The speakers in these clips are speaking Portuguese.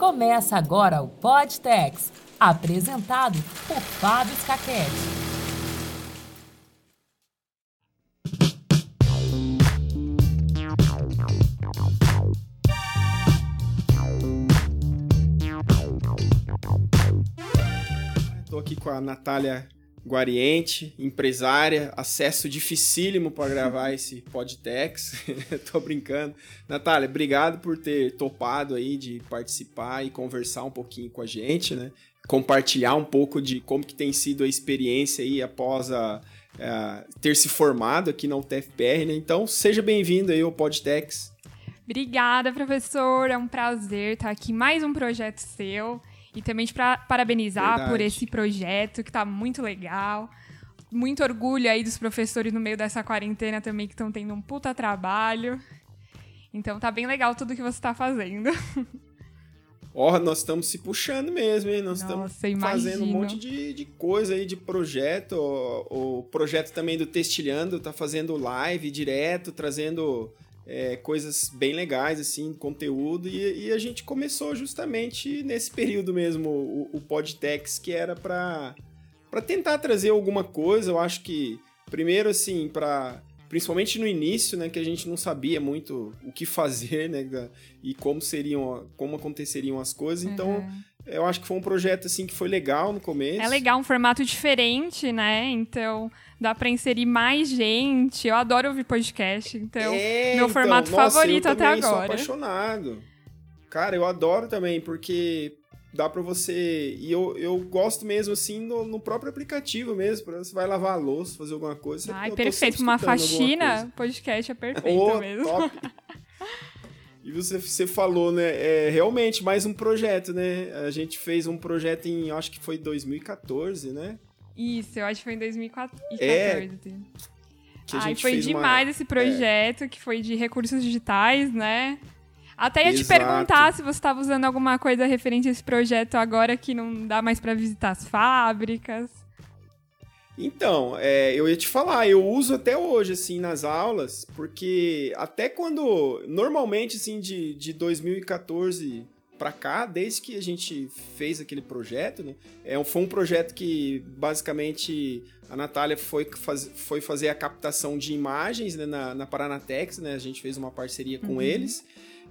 Começa agora o Podtex, apresentado por Fábio Scaquete. Estou aqui com a Natália Guariente, empresária, acesso dificílimo para gravar esse podtex. Tô brincando. Natália, obrigado por ter topado aí de participar e conversar um pouquinho com a gente, né? Compartilhar um pouco de como que tem sido a experiência aí após a, a ter se formado aqui na UTFPR, né? Então, seja bem-vindo aí ao Podtex. Obrigada, professor. É um prazer estar aqui mais um projeto seu. E também para parabenizar Verdade. por esse projeto que está muito legal. Muito orgulho aí dos professores no meio dessa quarentena também que estão tendo um puta trabalho. Então tá bem legal tudo que você está fazendo. Ó, nós estamos se puxando mesmo, hein? Nós Nossa, estamos fazendo um imagino. monte de, de coisa aí, de projeto. O, o projeto também do Testilhando tá fazendo live direto, trazendo é, coisas bem legais, assim, conteúdo. E, e a gente começou justamente nesse período mesmo, o, o Podtex, que era para tentar trazer alguma coisa. Eu acho que, primeiro, assim, para principalmente no início, né, que a gente não sabia muito o que fazer, né, e como seriam, como aconteceriam as coisas. Então, Uhum. Eu acho que foi um projeto assim que foi legal no começo. É legal, um formato diferente, né? Então dá para inserir mais gente. Eu adoro ouvir podcast, então É, meu então, formato nossa, favorito eu até também Sou agora. apaixonado. Cara, eu adoro também porque dá pra você e eu, eu gosto mesmo assim no, no próprio aplicativo mesmo, para você vai lavar a louça, fazer alguma coisa. Ai, perfeito. Uma faxina, podcast é perfeito Ô, mesmo. top. E você, você falou, né? É, realmente, mais um projeto, né? A gente fez um projeto em, acho que foi 2014, né? Isso, eu acho que foi em 2014. É, Que Ai, foi fez uma- demais esse projeto, que foi de recursos digitais, né? Até ia te Exato. perguntar se você estava usando alguma coisa referente a esse projeto agora que não dá mais para visitar as fábricas. Então, é, eu ia te falar, eu uso até hoje, assim, nas aulas, porque até quando, normalmente, assim, de, de 2014 pra cá, desde que a gente fez aquele projeto, né, é, um- foi um projeto que, basicamente, a Natália foi, faz, foi fazer a captação de imagens né, na, na Paranatex, né, a gente fez uma parceria com Uhum. eles,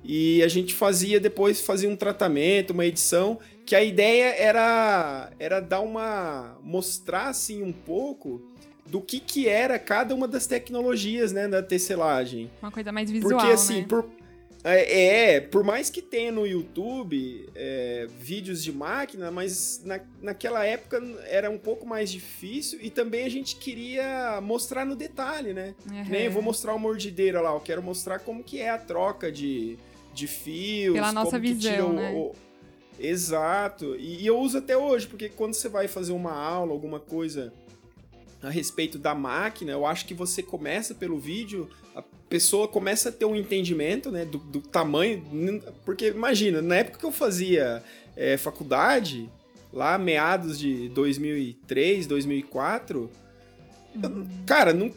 e a gente fazia, depois fazia um tratamento, uma edição, que a ideia era, era dar uma. mostrar assim um pouco do que, que era cada uma das tecnologias né, da tecelagem. Uma coisa mais visual, Porque assim, né? por, é, é, por mais que tenha no YouTube é, vídeos de máquina, mas na, naquela época era um pouco mais difícil e também a gente queria mostrar no detalhe, né? Que nem eu vou mostrar uma mordideira lá, eu quero mostrar como que é a troca de, de fios. Pela nossa visão, o- né? o- Exato. E, e eu uso até hoje, porque quando você vai fazer uma aula, alguma coisa a respeito da máquina, eu acho que você começa pelo vídeo, a pessoa começa a ter um entendimento, né, do, do tamanho, porque imagina, na época que eu fazia é, faculdade, lá meados de 2003, 2004, cara, não,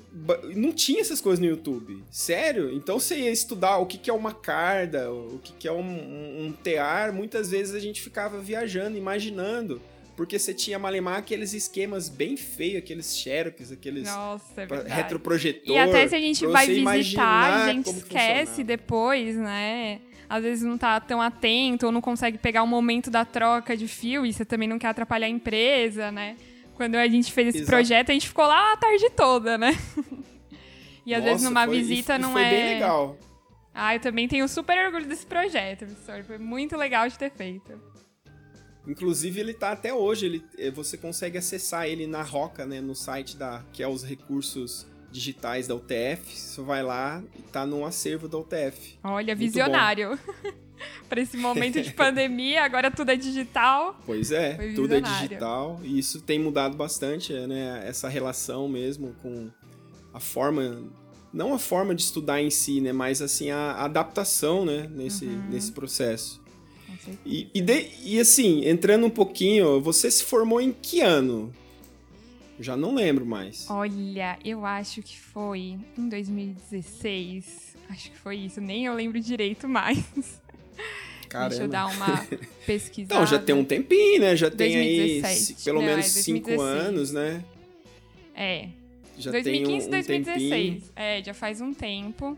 não tinha essas coisas no YouTube. Sério? Então você ia estudar o que, que é uma carda, o que, que é um, um, um tear, muitas vezes a gente ficava viajando, imaginando. Porque você tinha malemar aqueles esquemas bem feios, aqueles xerox, aqueles Nossa, é retroprojetor. E até se a gente vai visitar, a gente esquece funcionava. depois, né? Às vezes não tá tão atento ou não consegue pegar o momento da troca de fio e você também não quer atrapalhar a empresa, né? Quando a gente fez esse Exato. projeto, a gente ficou lá a tarde toda, né? E às vezes Nossa, numa foi- visita e não foi é. bem legal. Ah, eu também tenho super orgulho desse projeto, professor. Foi muito legal de ter feito. Inclusive ele tá até hoje, ele, eh, você consegue acessar ele na Roca, né, no site da que é os recursos digitais da UTF. Você vai lá e tá no acervo da UTF. Olha, Muito visionário. Para esse momento de pandemia, agora tudo é digital. Pois é, tudo é digital e isso tem mudado bastante, né, essa relação mesmo com a forma não a forma de estudar em si, né, mas assim a adaptação, né, nesse Uhum. nesse processo. E, e, de- e, assim, entrando um pouquinho, você se formou em que ano? Já não lembro mais. Olha, eu acho que foi em 2016. Acho que foi isso, nem eu lembro direito mais. Caramba. Deixa eu dar uma pesquisada. Então, já tem um tempinho, né? Já tem 2017. aí ci- pelo Não, menos é cinco 2016. anos, né? É, Já 2015 tem um, um 2016. tempinho. É, já faz um tempo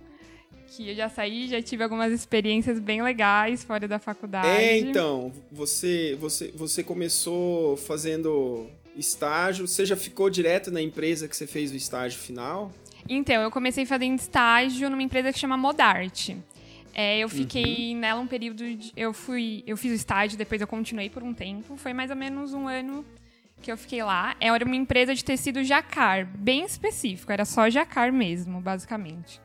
que eu já saí, já tive algumas experiências bem legais fora da faculdade. É, então, você, você, você começou fazendo estágio, você já ficou direto na empresa que você fez o estágio final? Então, eu comecei fazendo estágio numa empresa que chama Modarte. É, eu fiquei Uhum. nela um período de, eu fui eu fiz o estágio depois eu continuei por um tempo foi mais ou menos um ano que eu fiquei lá era uma empresa de tecido jacar bem específico era só jacar mesmo basicamente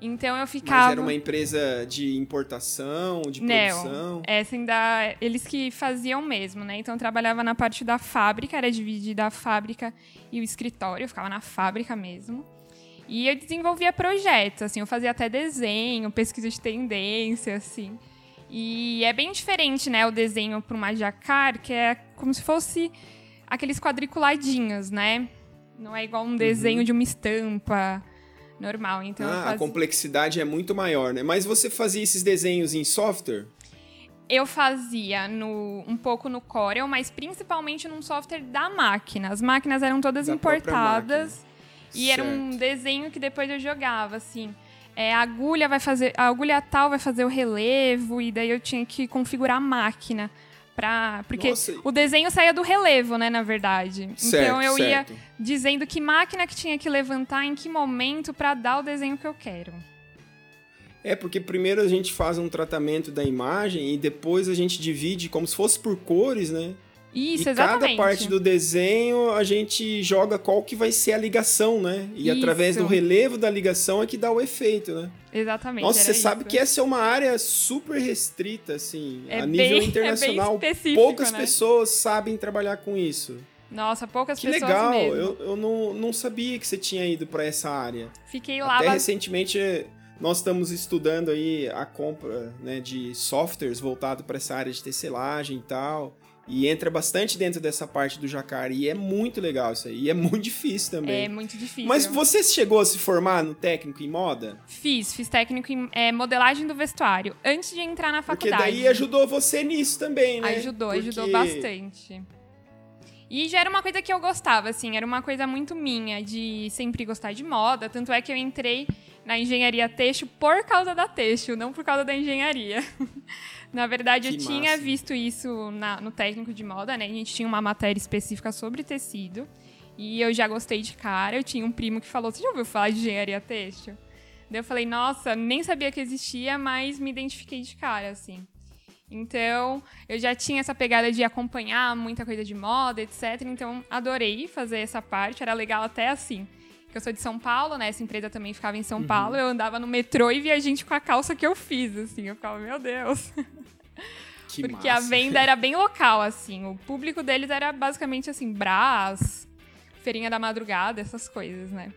então eu ficava Mas era uma empresa de importação, de produção? Não, essa ainda. Eles que faziam mesmo, né? Então eu trabalhava na parte da fábrica, era dividida a fábrica e o escritório, eu ficava na fábrica mesmo. E eu desenvolvia projetos, assim, eu fazia até desenho, pesquisa de tendência, assim. E é bem diferente, né, o desenho para uma jacar, que é como se fosse aqueles quadriculadinhos, né? Não é igual um desenho de uma estampa normal. Então Uhum. Ah, a fazia- complexidade é muito maior, né? Mas você fazia esses desenhos em software? Eu fazia no, um pouco no Corel, mas principalmente num software da máquina. As máquinas eram todas Da importadas e era um Certo. desenho que depois eu jogava, assim. É, a agulha vai fazer. A agulha tal vai fazer o relevo, e daí eu tinha que configurar a máquina. Pra, porque Nossa. o desenho saía do relevo, né, na verdade. Certo, então eu certo. ia dizendo que máquina que tinha que levantar, em que momento, pra dar o desenho que eu quero. É, porque primeiro a gente faz um tratamento da imagem e depois a gente divide como se fosse por cores, né? Isso, e exatamente. cada parte do desenho a gente joga qual que vai ser a ligação, né? E Isso. através do relevo da ligação é que dá o efeito, né? Exatamente. Nossa, você sabe isso. que essa é uma área super restrita, assim, É a nível bem- é internacional. específico, poucas né? pessoas sabem trabalhar com isso. Nossa, poucas Que pessoas legal! mesmo. Eu, eu não, não sabia que você tinha ido para essa área. Fiquei lá. Até recentemente nós estamos estudando aí a compra né, de softwares voltado para essa área de tecelagem e tal. E entra bastante dentro dessa parte do Jacar. E é muito legal isso aí. E é muito difícil também. É muito difícil. Mas você chegou a se formar no técnico em moda? Fiz, fiz técnico em é, modelagem do vestuário antes de entrar na Porque faculdade. daí ajudou você nisso também, né? Ajudou, ajudou Porque- bastante. E já era uma coisa que eu gostava, assim, era uma coisa muito minha, de sempre gostar de moda. Tanto é que eu entrei na engenharia têxtil por causa da têxtil, não por causa da engenharia. na verdade, Que eu tinha massa. visto isso na- no técnico de moda, né? A gente tinha uma matéria específica sobre tecido. E eu já gostei de cara. Eu tinha um primo que falou: Você já ouviu falar de engenharia têxtil? Daí eu falei: Nossa, nem sabia que existia, mas me identifiquei de cara, assim. Então, eu já tinha essa pegada de acompanhar muita coisa de moda, etc. Então, adorei fazer essa parte. Era legal até assim. Eu sou de São Paulo, né? Essa empresa também ficava em Uhum. São Paulo. Eu andava no metrô e via gente com a calça que eu fiz, assim. Eu ficava, meu Deus. Que Porque massa. a venda era bem local, assim. O público deles era basicamente assim, Brás, Feirinha da Madrugada, essas coisas, né?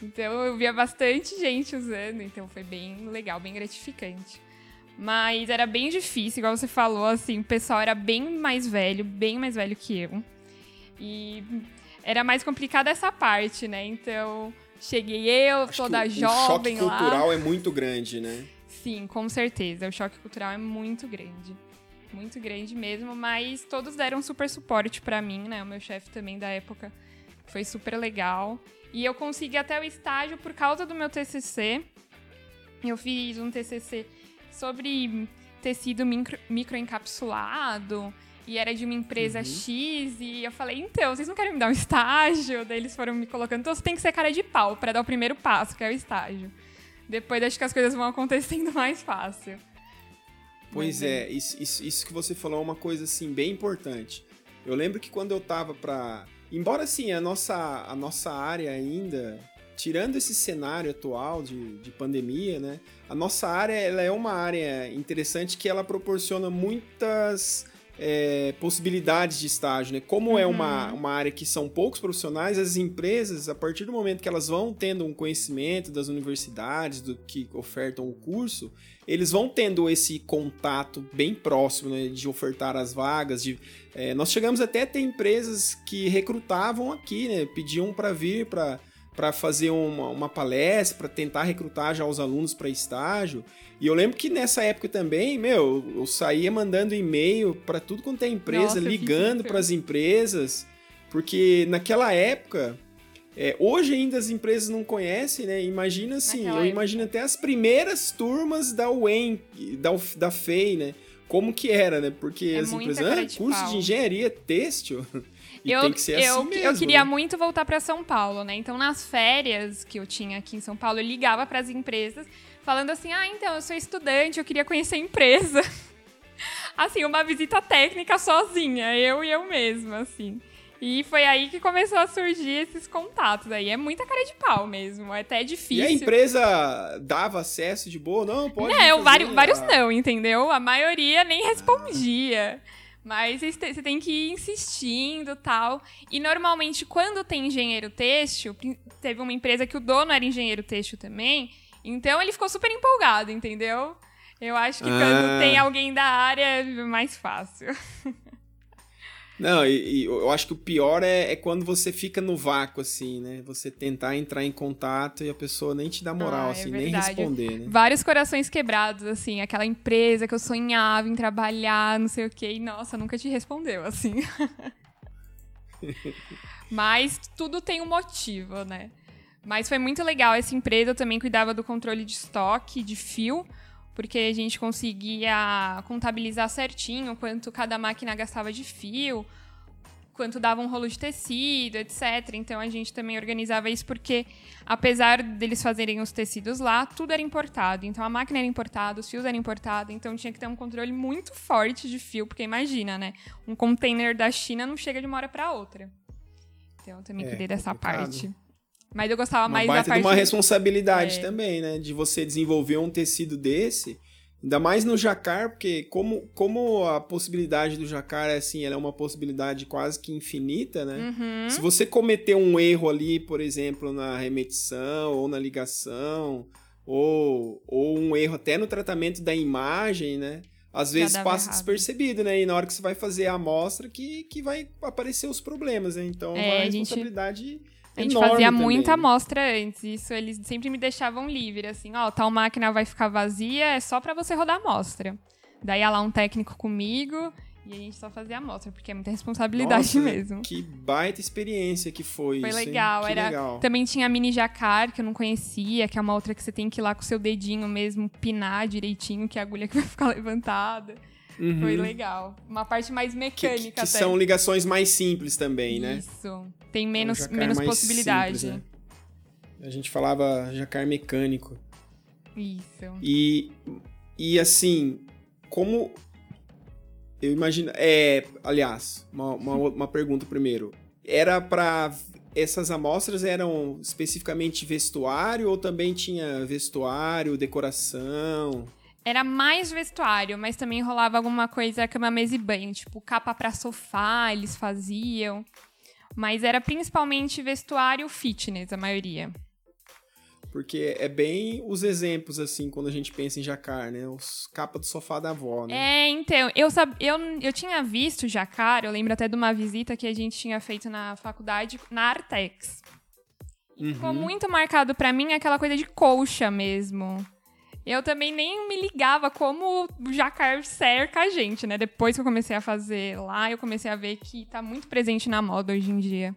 Então eu via bastante gente usando, então foi bem legal, bem gratificante. Mas era bem difícil, igual você falou, assim, o pessoal era bem mais velho, bem mais velho que eu. E era mais complicada essa parte, né? Então, cheguei eu, Acho toda que o- jovem O choque lá. cultural é muito grande, né? Sim, com certeza. O choque cultural é muito grande. Muito grande mesmo, mas todos deram super suporte pra mim, né? O meu chefe também da época foi super legal. E eu consegui até o estágio por causa do meu TCC. Eu fiz um TCC sobre tecido micro, microencapsulado e era de uma empresa X e eu falei, então, vocês não querem me dar um estágio? Daí eles foram me colocando, então você tem que ser cara de pau pra dar o primeiro passo, que é o estágio. Depois acho que as coisas vão acontecendo mais fácil. Pois Mas é, isso, isso, isso que você falou é uma coisa assim bem importante. Eu lembro que quando eu tava pra. Embora assim, a nossa, a nossa área ainda, tirando esse cenário atual de, de pandemia, né? A nossa área ela é uma área interessante que ela proporciona muitas é, possibilidades de estágio, né? Como é uma, uma área que são poucos profissionais, as empresas, a partir do momento que elas vão tendo um conhecimento das universidades, do que ofertam o curso, eles vão tendo esse contato bem próximo, né, de ofertar as vagas. De, é, nós chegamos até a ter empresas que recrutavam aqui, né, pediam para vir para para fazer uma, uma palestra, para tentar recrutar já os alunos para estágio. E eu lembro que nessa época também, meu, eu saía mandando e-mail para tudo quanto é empresa, Nossa, ligando para as empresas, porque naquela época, é, hoje ainda as empresas não conhecem, né? Imagina assim, naquela eu época. imagino até as primeiras turmas da UEM, da, da FEI, né? Como que era, né? Porque é as empresas, ah, curso de engenharia têxtil. E eu, tem que ser assim eu, mesmo, eu queria né? muito voltar para São Paulo, né? Então, nas férias que eu tinha aqui em São Paulo, eu ligava para as empresas falando assim: ah, então, eu sou estudante, eu queria conhecer a empresa. assim, uma visita técnica sozinha, eu e eu mesma, assim. E foi aí que começou a surgir esses contatos aí. É muita cara de pau mesmo, é até difícil. E a empresa dava acesso de boa? Não, pode. Não, vários, vários não, entendeu? A maioria nem respondia. Ah. Mas você tem que ir insistindo tal. E normalmente, quando tem engenheiro têxtil, teve uma empresa que o dono era engenheiro têxtil também. Então ele ficou super empolgado, entendeu? Eu acho que ah. quando tem alguém da área é mais fácil. Não, e, e, eu acho que o pior é, é, quando você fica no vácuo, assim, né? Você tentar entrar em contato e a pessoa nem te dá moral, ah, é assim, nem responder, né? Vários corações quebrados, assim, aquela empresa que eu sonhava em trabalhar, não sei o quê, e nossa, nunca te respondeu, assim. Mas tudo tem um motivo, né? Mas foi muito legal essa empresa, eu também cuidava do controle de estoque, de fio, porque a gente conseguia contabilizar certinho quanto cada máquina gastava de fio, quanto dava um rolo de tecido, etc. Então a gente também organizava isso porque, apesar deles fazerem os tecidos lá, tudo era importado. Então a máquina era importada, os fios eram importados, então tinha que ter um controle muito forte de fio, porque imagina, né? Um container da China não chega de uma hora para outra. Então eu também é, cuidei dessa complicado. parte. Mas eu gostava uma mais da parte... de uma responsabilidade é. também, né? De você desenvolver um tecido desse... Ainda mais no jacar, porque como, como a possibilidade do jacar é assim, ela é uma possibilidade quase que infinita, né? Uhum. Se você cometer um erro ali, por exemplo, na remetição ou na ligação, ou, ou um erro até no tratamento da imagem, né? Às vezes passa errado. despercebido, né? E na hora que você vai fazer a amostra que, que vai aparecer os problemas, né? Então é, uma responsabilidade... Gente a gente fazia muita amostra antes, isso eles sempre me deixavam livre, assim, ó, tal máquina vai ficar vazia, é só para você rodar a amostra. Daí ia lá um técnico comigo e a gente só fazia amostra, porque é muita responsabilidade Nossa, mesmo. Que baita experiência que foi, foi isso. Foi legal, era. Legal. Também tinha a mini jacar, que eu não conhecia, que é uma outra que você tem que ir lá com o seu dedinho mesmo pinar direitinho, que é a agulha que vai ficar levantada. Uhum. Foi legal. Uma parte mais mecânica que, que, que são ligações mais simples também, né? Isso. Tem menos, é um menos possibilidade. Simples, né? A gente falava jacar mecânico. Isso. E, e assim, como. Eu imagino. É, aliás, uma, uma, uma pergunta primeiro. Era para essas amostras eram especificamente vestuário ou também tinha vestuário, decoração? Era mais vestuário, mas também rolava alguma coisa cama, mesa e banho, tipo capa para sofá, eles faziam. Mas era principalmente vestuário fitness, a maioria. Porque é bem os exemplos, assim, quando a gente pensa em jacar, né? Os capa do sofá da avó, né? É, então, eu, sab... eu, eu tinha visto jacar, eu lembro até de uma visita que a gente tinha feito na faculdade, na Artex. Uhum. Ficou muito marcado para mim aquela coisa de colcha mesmo. Eu também nem me ligava como o jacar cerca a gente, né? Depois que eu comecei a fazer lá, eu comecei a ver que tá muito presente na moda hoje em dia.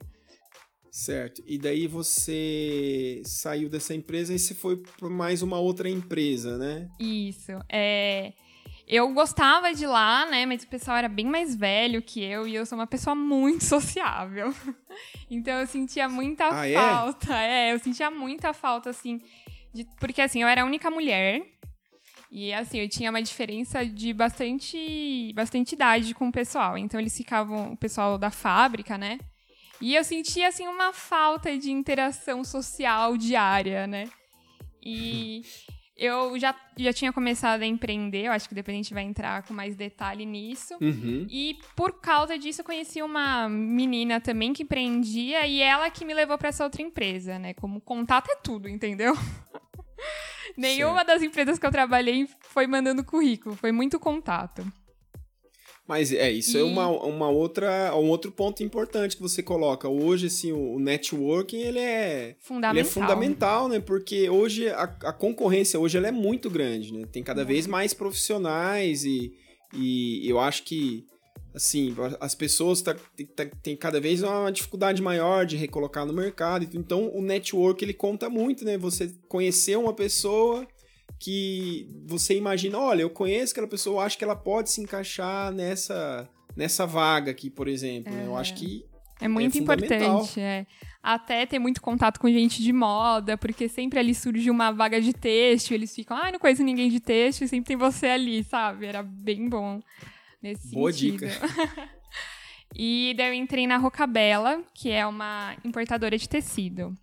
Certo. E daí você saiu dessa empresa e você foi para mais uma outra empresa, né? Isso. É... Eu gostava de lá, né? Mas o pessoal era bem mais velho que eu e eu sou uma pessoa muito sociável. então eu sentia muita ah, é? falta. É? é, eu sentia muita falta, assim, de, porque, assim, eu era a única mulher. E, assim, eu tinha uma diferença de bastante, bastante idade com o pessoal. Então, eles ficavam, o pessoal da fábrica, né? E eu sentia, assim, uma falta de interação social diária, né? E eu já, já tinha começado a empreender, eu acho que depois a gente vai entrar com mais detalhe nisso. Uhum. E por causa disso eu conheci uma menina também que empreendia e ela que me levou para essa outra empresa, né? Como contato é tudo, entendeu? Nenhuma das empresas que eu trabalhei foi mandando currículo, foi muito contato. Mas é, isso é E- é uma, uma outra, um outro ponto importante que você coloca. Hoje, assim, o, o networking, ele é, Fundamental. ele é fundamental, né? Porque hoje a, a concorrência hoje ela é muito grande, né? Tem cada vez mais profissionais e, e eu acho que assim, as pessoas tá, tá- tem cada vez uma dificuldade maior de recolocar no mercado. Então, o network ele conta muito, né? Você conhecer uma pessoa que você imagina, olha, eu conheço aquela pessoa, eu acho que ela pode se encaixar nessa nessa vaga aqui, por exemplo. né? Eu acho que É muito fundamental. importante, é. Até ter muito contato com gente de moda, porque sempre ali surge uma vaga de texto, eles ficam, ah, não conheço ninguém de texto, e sempre tem você ali, sabe? Era bem bom nesse Boa sentido. dica. e daí eu entrei na Rocabella, que é uma importadora de tecido.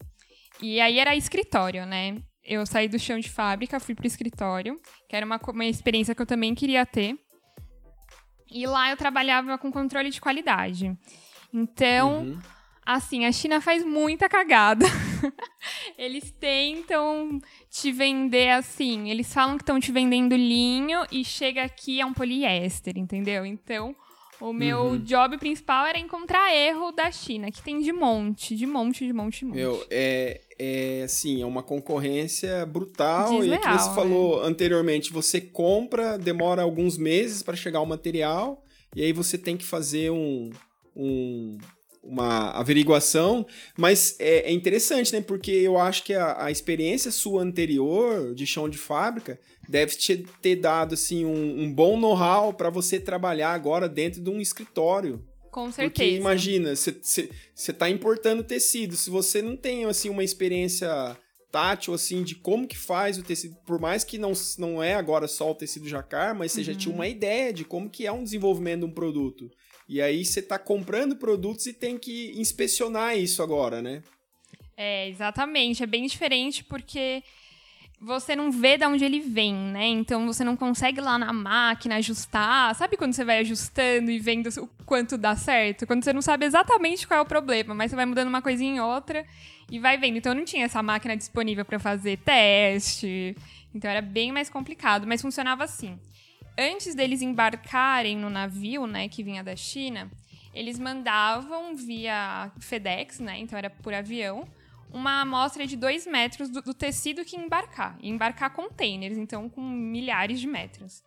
E aí era escritório, né? Eu saí do chão de fábrica, fui pro escritório, que era uma, uma experiência que eu também queria ter. E lá eu trabalhava com controle de qualidade. Então, Uhum. assim, a China faz muita cagada. eles tentam te vender assim, eles falam que estão te vendendo linho e chega aqui é um poliéster, entendeu? Então, o meu Uhum. job principal era encontrar erro da China, que tem de monte, de monte, de monte, de monte. Meu, é, é assim, é uma concorrência brutal. e é que Desleal, você falou anteriormente, você compra, demora alguns meses para chegar o material, e aí você tem que fazer um, um- uma averiguação. Mas é, é interessante, né? Porque eu acho que a, a experiência sua anterior de chão de fábrica deve te ter dado assim um, um bom know-how para você trabalhar agora dentro de um escritório. Com Porque certeza. imagina, você tá importando tecido. Se você não tem assim uma experiência tátil assim de como que faz o tecido, por mais que não, não é agora só o tecido jacar, mas você já tinha uma ideia de como que é um desenvolvimento de um produto. E aí você tá comprando produtos e tem que inspecionar isso agora, né? É, exatamente. É bem diferente porque você não vê de onde ele vem, né? Então você não consegue lá na máquina ajustar. Sabe quando você vai ajustando e vendo o quanto dá certo? Quando você não sabe exatamente qual é o problema, mas você vai mudando uma coisinha em outra e vai vendo. Então eu não tinha essa máquina disponível para fazer teste. Então era bem mais complicado, mas funcionava assim. Antes deles embarcarem no navio, né, que vinha da China, eles mandavam via FedEx, né? Então era por avião, uma amostra de dois metros do, do tecido que embarcar. E embarcar containers, então com milhares de metros.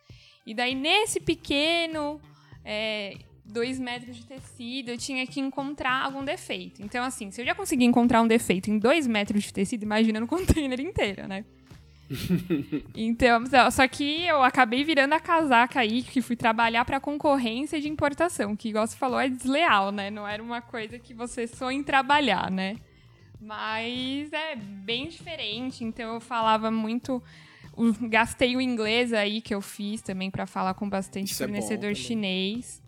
E daí, nesse pequeno é, dois metros de tecido, eu tinha que encontrar algum defeito. Então, assim, se eu já consegui encontrar um defeito em dois metros de tecido, imagina no container inteiro, né? Então, só- que eu acabei virando a casaca aí, que fui trabalhar para concorrência de importação, que, igual você falou, é desleal, né? Não era uma coisa que você sonha em trabalhar, né? Mas é bem diferente, então eu falava muito. Gastei o inglês aí que eu fiz também para falar com bastante Isso é fornecedor também. chinês.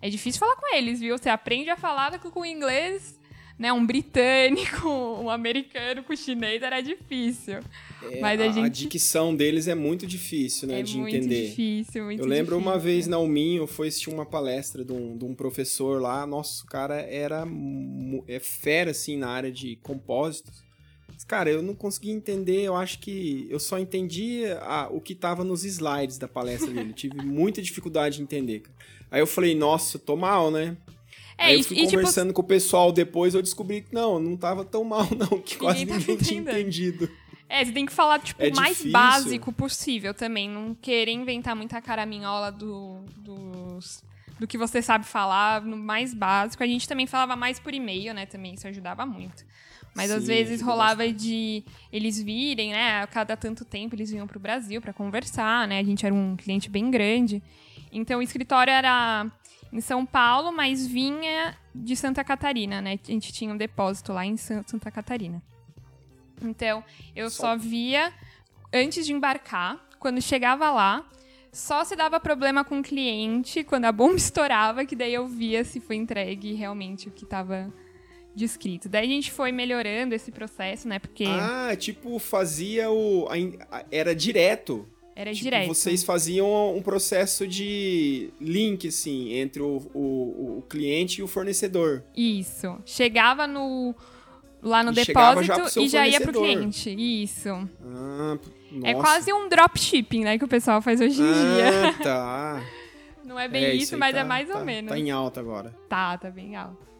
É difícil falar com eles, viu? Você aprende a falar com o inglês, né? Um britânico, um americano com chinês era difícil. É, Mas a a, a gente- dicção deles é muito difícil, né, é de muito entender. difícil, muito Eu lembro uma difícil. vez na Almin, eu fui assistir uma palestra de um, de um professor lá. Nossa, o cara era é fera, assim, na área de compósitos. Cara, eu não consegui entender, eu acho que eu só entendi a- o que tava nos slides da palestra dele. Tive muita dificuldade de entender, cara. Aí eu falei, nossa, tô mal, né? É, Aí eu fui e, tipo, conversando com o pessoal depois, eu descobri que não, não tava tão mal, não, que quase Ninguém ninguém tinha entendido. É, você tem que falar, tipo, É o mais difícil. básico possível também. Não querer inventar muita caraminhola do, dos, do que você sabe falar, no mais básico. A gente também falava mais por e-mail, né? Também isso ajudava muito. Mas às Sim, vezes ajuda rolava de eles virem, né? A cada tanto tempo eles vinham pro Brasil para conversar, né? A gente era um cliente bem grande. Então o escritório era em São Paulo, mas vinha de Santa Catarina, né? A gente tinha um depósito lá em San- Santa Catarina. Então, eu Só- só via antes de embarcar, quando chegava lá, só se dava problema com o cliente, quando a bomba estourava, que daí eu via se foi entregue realmente o que estava descrito. Daí a gente foi melhorando esse processo, né? Porque Ah, tipo, fazia o. era direto. Era Tipo, direto. vocês faziam um processo de link, assim, entre o, o, o cliente e o fornecedor. Isso. Chegava no lá no E já pro depósito seu e já ia pro fornecedor. cliente. Isso. Ah, É quase um dropshipping, né, que o pessoal faz hoje em dia. Ah, tá. Não é bem é, isso, isso mas é tá, é mais tá, ou menos. Tá em alta agora. Tá, tá bem alta.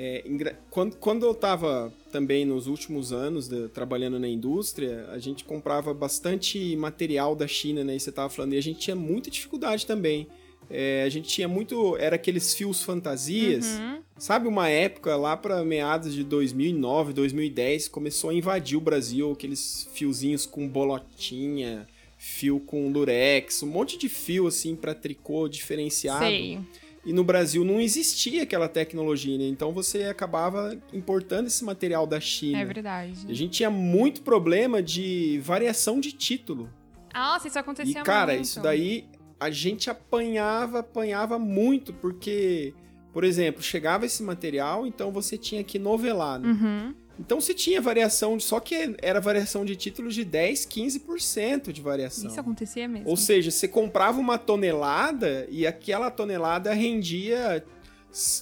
É, quando, quando eu estava também nos últimos anos de, trabalhando na indústria, a gente comprava bastante material da China, né? E você estava falando, e a gente tinha muita dificuldade também. É, a gente tinha muito. Era aqueles fios fantasias. Uhum. Sabe, uma época lá para meados de 2009, 2010, começou a invadir o Brasil, aqueles fiozinhos com bolotinha, fio com lurex, um monte de fio assim para tricô diferenciado. Sei. E no Brasil não existia aquela tecnologia, né? Então você acabava importando esse material da China. É verdade. A gente tinha muito problema de variação de título. Nossa, isso acontecia e, cara, muito. isso daí a gente apanhava, apanhava muito, porque, por exemplo, chegava esse material, então você tinha que novelar, né? Uhum. Então você tinha variação, só que era variação de títulos de 10, 15% de variação. Isso acontecia mesmo. Ou seja, você comprava uma tonelada e aquela tonelada rendia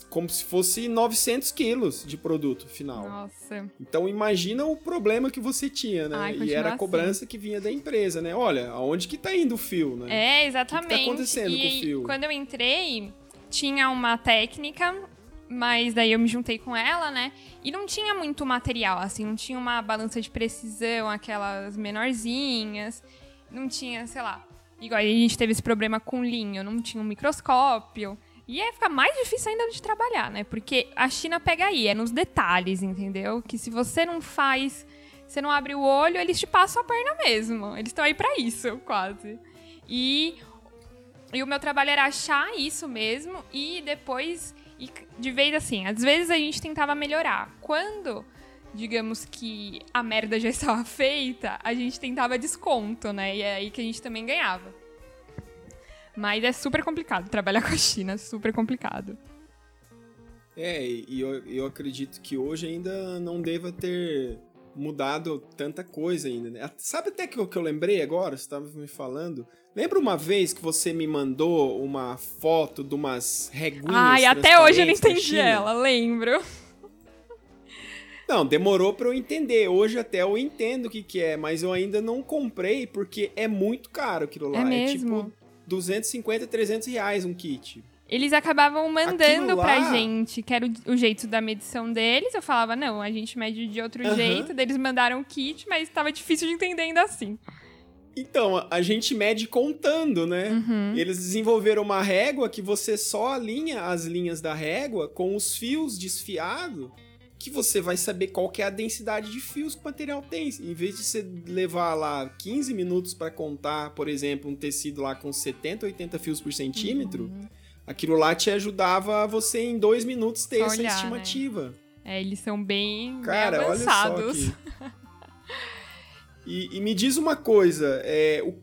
como se fosse 900 quilos de produto final. Nossa. Então imagina o problema que você tinha, né? Ai, e era a assim. cobrança que vinha da empresa, né? Olha, aonde que tá indo o fio, né? É, exatamente. O que, que tá acontecendo e com o fio? Quando eu entrei, tinha uma técnica, mas daí eu me juntei com ela, né? E não tinha muito material, assim, não tinha uma balança de precisão, aquelas menorzinhas, não tinha, sei lá. Igual a gente teve esse problema com linho, não tinha um microscópio. E aí fica mais difícil ainda de trabalhar, né? Porque a China pega aí, é nos detalhes, entendeu? Que se você não faz, você não abre o olho, eles te passam a perna mesmo. Eles estão aí para isso, quase. E, e o meu trabalho era achar isso mesmo e depois, e de vez assim, às vezes a gente tentava melhorar. Quando digamos que a merda já estava feita, a gente tentava desconto, né? E é aí que a gente também ganhava. Mas é super complicado trabalhar com a China, super complicado. É, e eu, eu acredito que hoje ainda não deva ter mudado tanta coisa ainda, né? Sabe até que o que eu lembrei agora, você estava me falando? Lembra uma vez que você me mandou uma foto de umas reguinhas Ai, até hoje eu não entendi ela, lembro. Não, demorou para eu entender. Hoje até eu entendo o que, que é, mas eu ainda não comprei porque é muito caro aquilo lá. É, mesmo? é tipo 250, 300 reais um kit. Eles acabavam mandando lá... pra gente, que era o, jeito da medição deles. Eu falava, não, a gente mede de outro jeito. Daí eles mandaram o kit, mas estava difícil de entender ainda assim. Então, a gente mede contando, né? Uhum. Eles desenvolveram uma régua que você só alinha as linhas da régua com os fios desfiados que você vai saber qual que é a densidade de fios que o material tem. Em vez de você levar lá 15 minutos para contar, por exemplo, um tecido lá com 70, 80 fios por centímetro, uhum. aquilo lá te ajudava você em dois minutos ter Só essa olhar, né? estimativa. Né? É, eles são bem, Cara, bem avançados. Olha só aqui. e, e, me diz uma coisa, é, o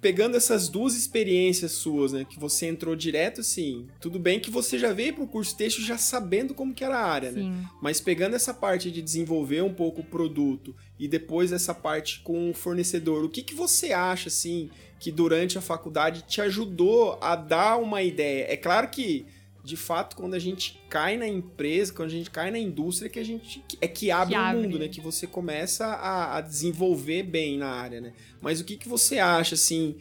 pegando essas duas experiências suas, né, que você entrou direto assim, tudo bem que você já veio pro curso texto já sabendo como que era a área? Sim. né? Mas pegando essa parte de desenvolver um pouco o produto e depois essa parte com o fornecedor, o que que você acha assim que durante a faculdade te ajudou a dar uma ideia? É claro que de fato, quando a gente cai na empresa, quando a gente cai na indústria, que a gente é que abre o mundo, né? Que você começa a, a, desenvolver bem na área, né? Mas o que, que você acha, assim,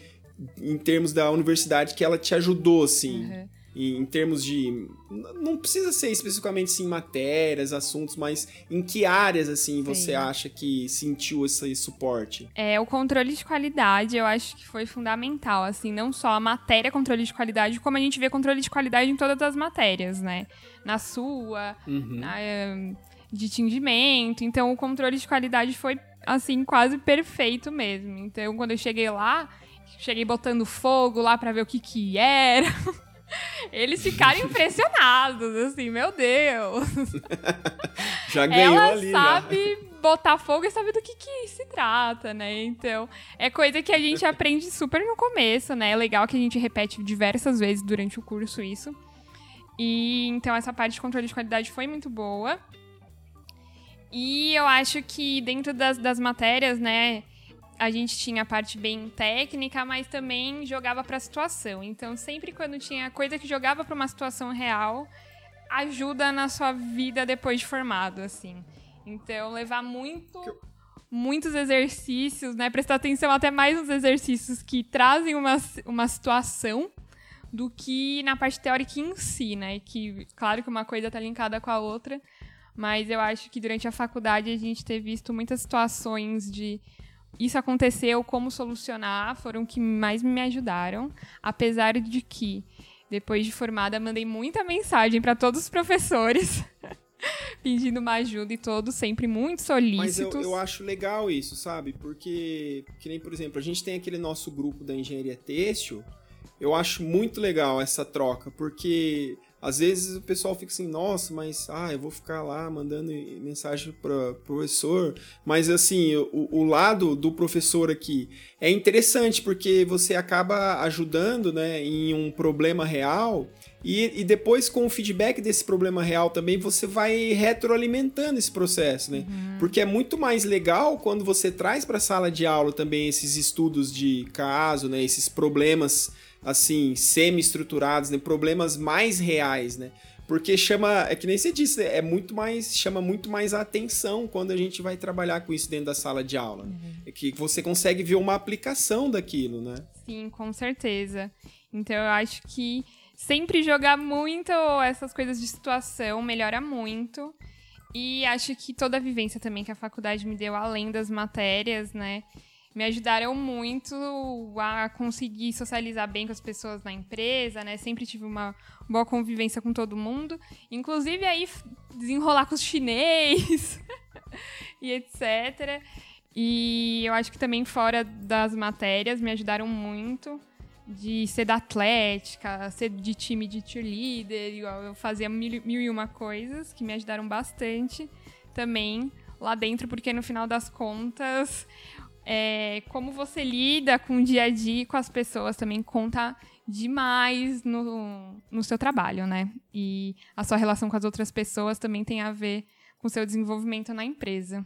em termos da universidade, que ela te ajudou, assim? Uhum em, termos de. Não precisa ser especificamente assim, matérias, assuntos, mas em que áreas assim você acha que sentiu esse suporte? É, o controle de qualidade eu acho que foi fundamental, assim, não só a matéria controle de qualidade, como a gente vê controle de qualidade em todas as matérias, né? Na sua, uhum. na, eh, de tingimento. Então, o controle de qualidade foi, assim, quase perfeito mesmo. Então, quando eu cheguei lá, cheguei botando fogo lá para ver o que que era. Eles ficaram impressionados, assim, meu Deus. já ganhou Ela ali, sabe já. botar fogo e sabe do que, que se trata, né? Então, é coisa que a gente aprende super no começo, né? É legal que a gente repete diversas vezes durante o curso isso. E então essa parte de controle de qualidade foi muito boa. E eu acho que dentro das, das matérias, né? A gente tinha a parte bem técnica, mas também jogava para a situação. Então, sempre quando tinha coisa que jogava para uma situação real, ajuda na sua vida depois de formado, assim. Então, levar muito muitos exercícios, né? Prestar atenção até mais nos exercícios que trazem uma, uma situação do que na parte teórica em si, né? Que, claro que uma coisa tá linkada com a outra, mas eu acho que durante a faculdade a gente ter visto muitas situações de isso aconteceu, como solucionar, foram que mais me ajudaram, apesar de que depois de formada mandei muita mensagem para todos os professores pedindo uma ajuda e todos sempre muito solícitos. Mas eu, eu acho legal isso, sabe? Porque, que nem, por exemplo, a gente tem aquele nosso grupo da engenharia têxtil, eu acho muito legal essa troca, porque às vezes o pessoal fica assim, nossa, mas ah, eu vou ficar lá mandando mensagem para professor. Mas assim, o, o, lado do professor aqui é interessante porque você acaba ajudando né, em um problema real. E, e depois, com o feedback desse problema real também, você vai retroalimentando esse processo, né? Uhum. Porque é muito mais legal quando você traz para a sala de aula também esses estudos de caso, né? Esses problemas assim, semi-estruturados, né? problemas mais reais, né? Porque chama, é que nem você disse, é muito mais, chama muito mais a atenção quando a gente vai trabalhar com isso dentro da sala de aula. Uhum. É que você consegue ver uma aplicação daquilo, né? Sim, com certeza. Então eu acho que sempre jogar muito essas coisas de situação melhora muito. E acho que toda a vivência também que a faculdade me deu, além das matérias, né? Me ajudaram muito a conseguir socializar bem com as pessoas na empresa, né? Sempre tive uma boa convivência com todo mundo, inclusive aí desenrolar com os chinês e etc. E eu acho que também fora das matérias me ajudaram muito de ser da atlética, ser de time de cheerleader, eu fazia mil, mil e uma coisas que me ajudaram bastante também lá dentro, porque no final das contas é, como você lida com o dia a dia com as pessoas também conta demais no, no seu trabalho, né? E a sua relação com as outras pessoas também tem a ver com o seu desenvolvimento na empresa.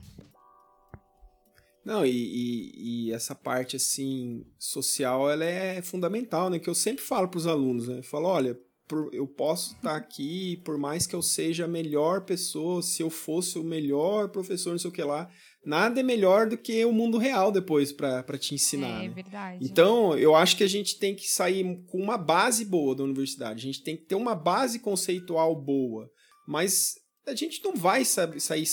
Não, e, e, e, essa parte, assim, social, ela é fundamental, né? Que eu sempre falo para os alunos, né? Eu falo, olha, por, eu posso estar tá aqui, por mais que eu seja a melhor pessoa, se eu fosse o melhor professor, não sei o que lá, nada é melhor do que o mundo real depois para te ensinar. É, né? verdade. Então, eu acho que a gente tem que sair com uma base boa da universidade. A gente tem que ter uma base conceitual boa. Mas a gente não vai sair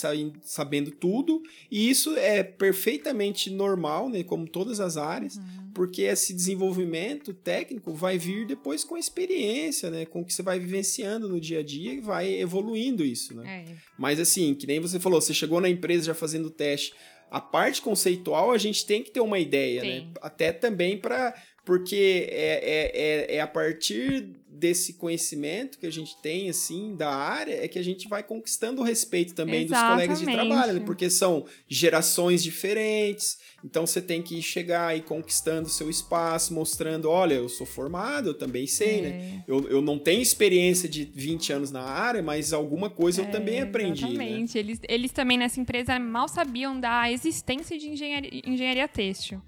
sabendo tudo, e isso é perfeitamente normal, né, como todas as áreas, uhum. porque esse desenvolvimento técnico vai vir depois com a experiência, né, com o que você vai vivenciando no dia a dia e vai evoluindo isso, né. É. Mas assim, que nem você falou, você chegou na empresa já fazendo teste, a parte conceitual a gente tem que ter uma ideia, né, até também para porque é, é, é, é a partir desse conhecimento que a gente tem, assim, da área, é que a gente vai conquistando o respeito também Exatamente. dos colegas de trabalho, né? porque são gerações diferentes, então você tem que chegar e conquistando seu espaço, mostrando, olha, eu sou formado, eu também sei, né? é. né? Eu, eu não tenho experiência de 20 anos na área, mas alguma coisa é, eu também aprendi, né? Exatamente. Né? Eles, eles também nessa empresa mal sabiam da existência de engenharia, engenharia têxtil.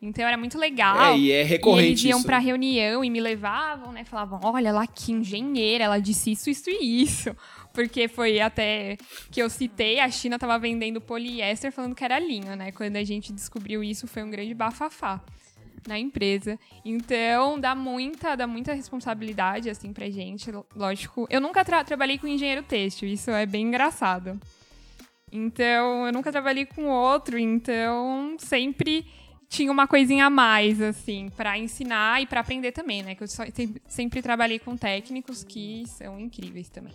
Então era muito legal. É, e é recorrente. E eles iam isso. pra reunião e me levavam, né? Falavam: olha lá que engenheira, ela disse isso, isso e isso. Porque foi até que eu citei, a China tava vendendo poliéster falando que era linho, né? Quando a gente descobriu isso, foi um grande bafafá na empresa. Então, dá muita, dá muita responsabilidade, assim, pra gente. Lógico, eu nunca tra trabalhei com engenheiro têxtil, isso é bem engraçado. Então, eu nunca trabalhei com outro, então sempre tinha uma coisinha a mais, assim, para ensinar e para aprender também, né? Que eu só, sempre trabalhei com técnicos que são incríveis também.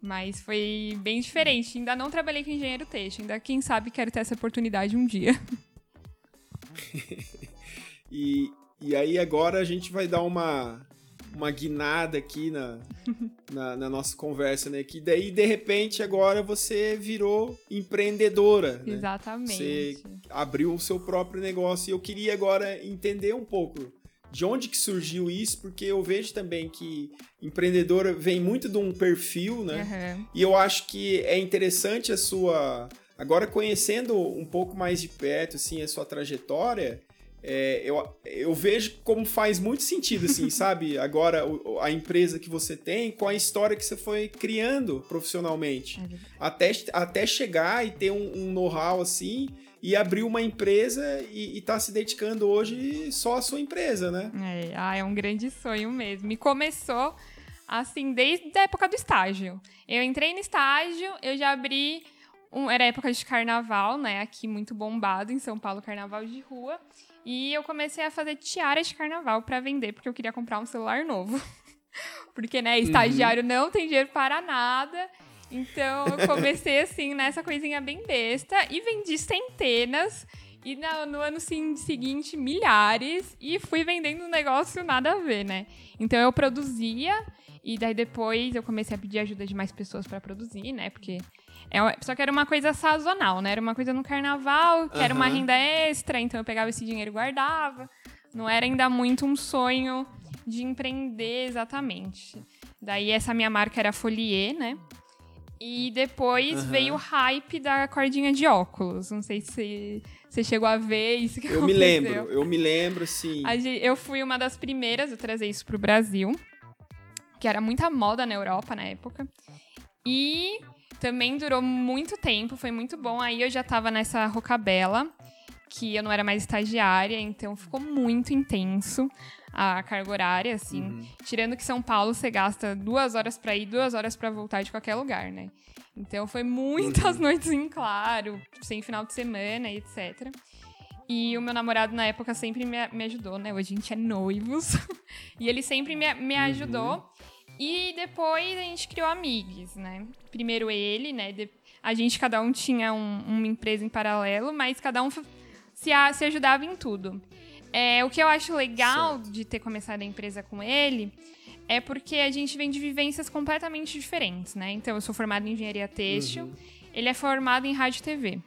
Mas foi bem diferente. Ainda não trabalhei com engenheiro têxtil. Ainda, quem sabe, quero ter essa oportunidade um dia. e, e aí agora a gente vai dar uma, uma guinada aqui na, na, na, nossa conversa, né? Que daí, de repente, agora você virou empreendedora. Né? Exatamente. Você abriu o seu próprio negócio. E eu queria agora entender um pouco de onde que surgiu isso, porque eu vejo também que empreendedora vem muito de um perfil, né? Uhum. E eu acho que é interessante a sua... Agora, conhecendo um pouco mais de perto, assim, a sua trajetória é, eu, eu vejo como faz muito sentido, assim, sabe? Agora, a empresa que você tem com a história que você foi criando profissionalmente. É até, até chegar e ter um, um know-how, assim, e abriu uma empresa e, está se dedicando hoje só à sua empresa, né? É, ah, é um grande sonho mesmo. E começou assim desde a época do estágio. Eu entrei no estágio, eu já abri um, era época de carnaval, né? Aqui muito bombado em São Paulo, carnaval de rua. E eu comecei a fazer tiara de carnaval para vender, porque eu queria comprar um celular novo. porque, né, estagiário uhum. não tem dinheiro para nada. Então eu comecei assim nessa coisinha bem besta e vendi centenas. E no, no ano seguinte, milhares. E fui vendendo um negócio nada a ver, né? Então eu produzia. E daí depois eu comecei a pedir ajuda de mais pessoas para produzir, né? Porque é, só que era uma coisa sazonal, né? Era uma coisa no carnaval, que uhum. era uma renda extra, então eu pegava esse dinheiro e guardava. Não era ainda muito um sonho de empreender exatamente. Daí essa minha marca era Folier, né? E depois uhum. veio o hype da cordinha de óculos. Não sei se você chegou a ver isso que Eu aconteceu. me lembro, eu me lembro, sim. Eu fui uma das primeiras a trazer isso pro Brasil, que era muita moda na Europa na época. E também durou muito tempo, foi muito bom. Aí eu já tava nessa rocabela, que eu não era mais estagiária, então ficou muito intenso a carga horária, assim. Uhum. Tirando que São Paulo você gasta duas horas para ir, duas horas para voltar de qualquer lugar, né? Então foi muitas uhum. noites em claro, sem final de semana e etc. E o meu namorado na época sempre me, me ajudou, né? Hoje a gente é noivos. e ele sempre me, me uhum. ajudou. Uhum. E depois a gente criou amigos, né? Primeiro ele, né? a gente, cada um tinha um, uma empresa em paralelo, mas cada um se, a, se ajudava em tudo. É, o que eu acho legal certo. de ter começado a empresa com ele é porque a gente vem de vivências completamente diferentes, né? Então, eu sou formada em engenharia têxtil, uhum. ele é formado em rádio e TV.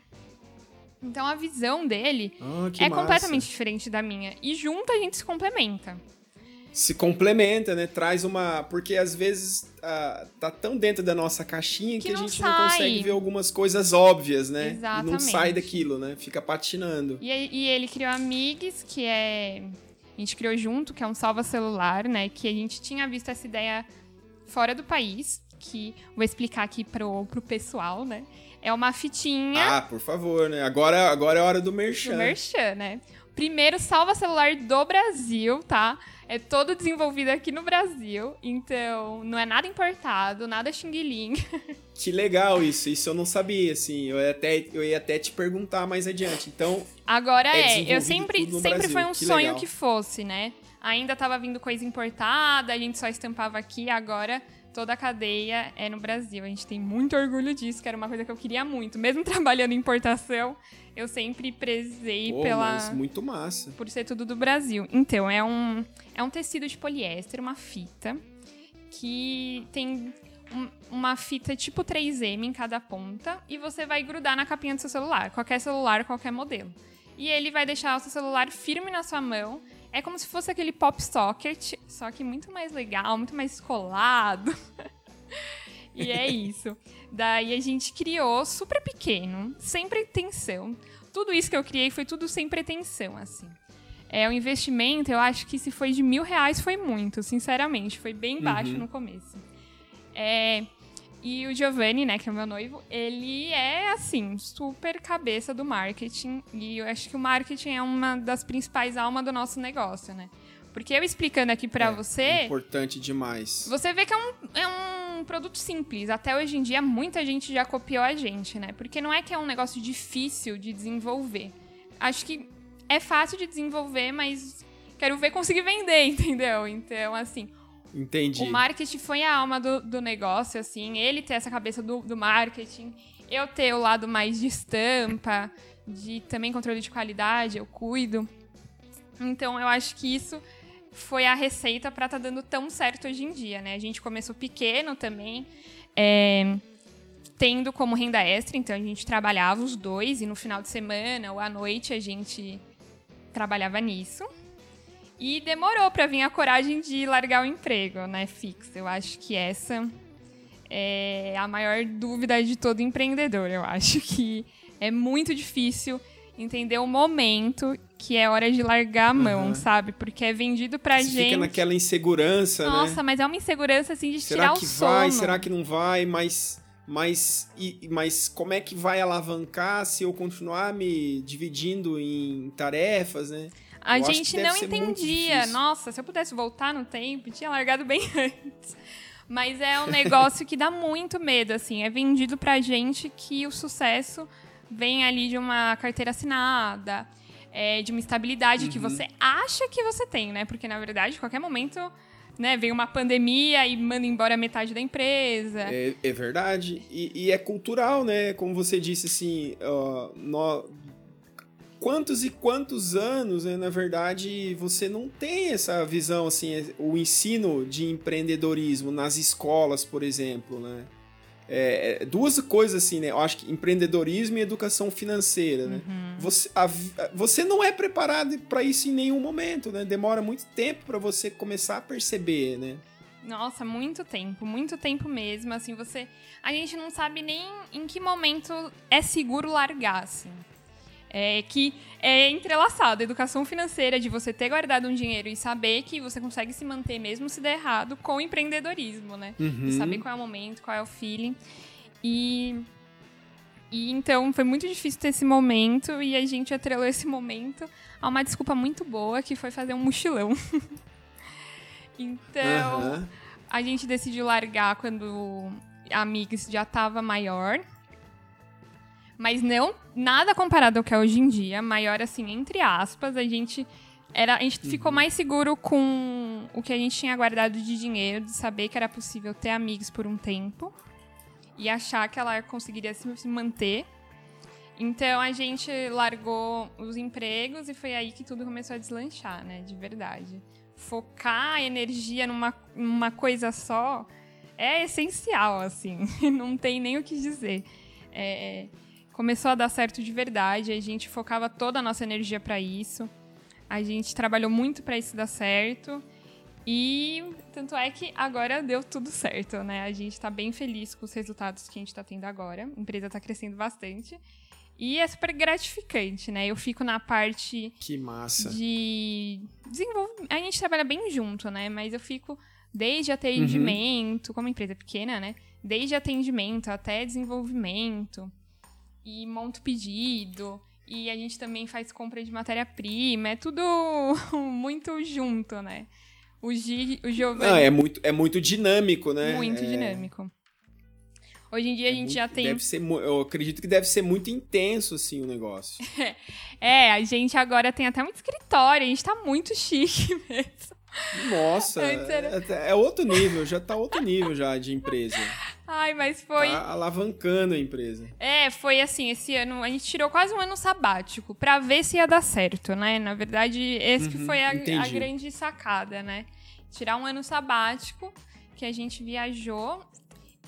Então, a visão dele oh, é massa. completamente diferente da minha. E junto a gente se complementa se complementa, né? Traz uma. Porque às vezes uh, tá tão dentro da nossa caixinha que, que a gente sai. não consegue ver algumas coisas óbvias, né? Exatamente. E não sai daquilo, né? Fica patinando. E, e ele criou Amigos, que é. A gente criou junto, que é um salva celular, né? Que a gente tinha visto essa ideia fora do país, que vou explicar aqui pro, pro pessoal, né? É uma fitinha. Ah, por favor, né? Agora, agora é a hora do merchan. Do merchan, né? Primeiro salva celular do Brasil, tá? É todo desenvolvido aqui no Brasil, então não é nada importado, nada xing Que legal isso, isso eu não sabia, assim, eu ia até, eu ia até te perguntar mais adiante, então... Agora é, é eu sempre, sempre Brasil. foi um que sonho legal. que fosse, né? Ainda tava vindo coisa importada, a gente só estampava aqui, agora toda a cadeia é no Brasil. A gente tem muito orgulho disso, que era uma coisa que eu queria muito. Mesmo trabalhando em importação, eu sempre prezei Pô, pela. muito massa. Por ser tudo do Brasil. Então, é um, é um tecido de poliéster, uma fita, que tem um, uma fita tipo 3M em cada ponta e você vai grudar na capinha do seu celular. Qualquer celular, qualquer modelo. E ele vai deixar o seu celular firme na sua mão é como se fosse aquele pop socket, só que muito mais legal, muito mais colado. e é isso. Daí a gente criou super pequeno, sem pretensão. Tudo isso que eu criei foi tudo sem pretensão, assim. É, o investimento, eu acho que se foi de mil reais foi muito, sinceramente. Foi bem baixo uhum. no começo. É, e o Giovanni, né, que é o meu noivo, ele é, assim, super cabeça do marketing. E eu acho que o marketing é uma das principais almas do nosso negócio, né? Porque eu explicando aqui para é, você. Importante demais. Você vê que é um, é um produto simples. Até hoje em dia, muita gente já copiou a gente, né? Porque não é que é um negócio difícil de desenvolver. Acho que é fácil de desenvolver, mas quero ver conseguir vender, entendeu? Então, assim, Entendi. O marketing foi a alma do, do negócio, assim. Ele ter essa cabeça do, do marketing. Eu ter o lado mais de estampa, de também controle de qualidade, eu cuido. Então, eu acho que isso foi a receita para estar tá dando tão certo hoje em dia, né? A gente começou pequeno também, é, tendo como renda extra, então a gente trabalhava os dois e no final de semana ou à noite a gente trabalhava nisso. E demorou para vir a coragem de largar o emprego, né, fixo. Eu acho que essa é a maior dúvida de todo empreendedor. Eu acho que é muito difícil entender o momento que é hora de largar a mão, uhum. sabe? Porque é vendido pra Você gente. Fica naquela insegurança, Nossa, né? mas é uma insegurança assim de será tirar o sono. Será que vai? Será que não vai? Mas mas, e, mas como é que vai alavancar se eu continuar me dividindo em tarefas, né? A eu gente não entendia. Nossa, se eu pudesse voltar no tempo, tinha largado bem antes. Mas é um negócio que dá muito medo, assim. É vendido pra gente que o sucesso vem ali de uma carteira assinada, é, de uma estabilidade uhum. que você acha que você tem, né? Porque, na verdade, a qualquer momento né, vem uma pandemia e manda embora metade da empresa. É, é verdade. E, e, é cultural, né? Como você disse, assim, no, quantos e quantos anos, né, na verdade, você não tem essa visão, assim, o ensino de empreendedorismo nas escolas, por exemplo, né? É, é, duas coisas assim, né? Eu acho que empreendedorismo e educação financeira, né? Uhum. Você, a, você não é preparado para isso em nenhum momento, né? Demora muito tempo para você começar a perceber, né? Nossa, muito tempo, muito tempo mesmo. Assim, você, a gente não sabe nem em que momento é seguro largar, assim. É, que é entrelaçado. A educação financeira de você ter guardado um dinheiro e saber que você consegue se manter mesmo se der errado com o empreendedorismo, né? Uhum. saber qual é o momento, qual é o feeling. E, e então foi muito difícil ter esse momento e a gente atrelou esse momento a uma desculpa muito boa que foi fazer um mochilão. então uhum. a gente decidiu largar quando a Mix já estava maior mas não nada comparado ao que é hoje em dia, maior assim, entre aspas, a gente era a gente uhum. ficou mais seguro com o que a gente tinha guardado de dinheiro, de saber que era possível ter amigos por um tempo e achar que ela conseguiria se manter. Então a gente largou os empregos e foi aí que tudo começou a deslanchar, né, de verdade. Focar a energia numa, numa coisa só é essencial, assim, não tem nem o que dizer. É, começou a dar certo de verdade, a gente focava toda a nossa energia para isso. A gente trabalhou muito para isso dar certo. E tanto é que agora deu tudo certo, né? A gente está bem feliz com os resultados que a gente está tendo agora. A empresa está crescendo bastante. E é super gratificante, né? Eu fico na parte. Que massa. De desenvolvimento. A gente trabalha bem junto, né? Mas eu fico desde atendimento, uhum. como empresa pequena, né? Desde atendimento até desenvolvimento e monta o pedido. E a gente também faz compra de matéria-prima. É tudo muito junto, né? O, G, o Giovanni... Ah, é muito, é muito dinâmico, né? Muito é... dinâmico. Hoje em dia é a gente muito, já tem. Deve ser, eu acredito que deve ser muito intenso, assim, o negócio. é, a gente agora tem até um escritório, a gente tá muito chique mesmo. Nossa, era... é, é, outro nível, já tá outro nível já de empresa. Ai, mas foi. Tá alavancando a empresa. É, foi assim, esse ano. A gente tirou quase um ano sabático pra ver se ia dar certo, né? Na verdade, esse uhum, que foi a, a, grande sacada, né? Tirar um ano sabático, que a gente viajou.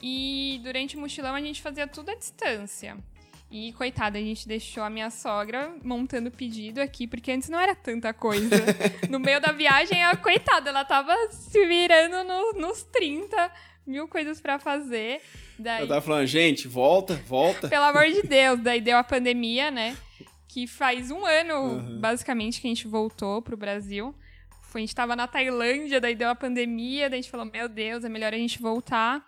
E durante o mochilão a gente fazia tudo à distância. E, coitada, a gente deixou a minha sogra montando o pedido aqui, porque antes não era tanta coisa. no meio da viagem, a coitada, ela tava se virando no, nos 30, mil coisas para fazer. Daí... Eu tava falando, gente, volta, volta. Pelo amor de Deus, daí deu a pandemia, né? Que faz um ano, uhum. basicamente, que a gente voltou pro Brasil. Foi, a gente tava na Tailândia, daí deu a pandemia, daí a gente falou, meu Deus, é melhor a gente voltar.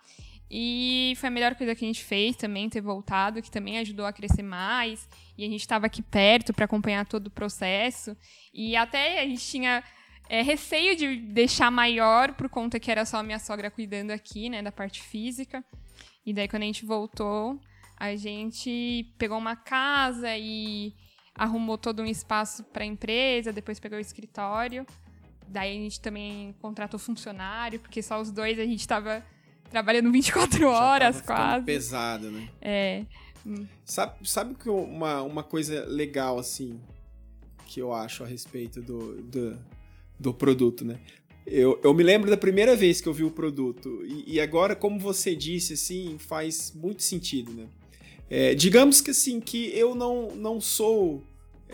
E foi a melhor coisa que a gente fez também, ter voltado, que também ajudou a crescer mais. E a gente estava aqui perto para acompanhar todo o processo. E até a gente tinha é, receio de deixar maior por conta que era só a minha sogra cuidando aqui, né, da parte física. E daí quando a gente voltou, a gente pegou uma casa e arrumou todo um espaço para a empresa, depois pegou o escritório. Daí a gente também contratou funcionário, porque só os dois a gente estava trabalhando 24 horas quase. pesado, né? É. Sabe, sabe que uma, uma coisa legal, assim, que eu acho a respeito do, do, do produto, né? Eu, eu me lembro da primeira vez que eu vi o produto. E, e agora, como você disse, assim, faz muito sentido, né? É, digamos que assim, que eu não, não sou.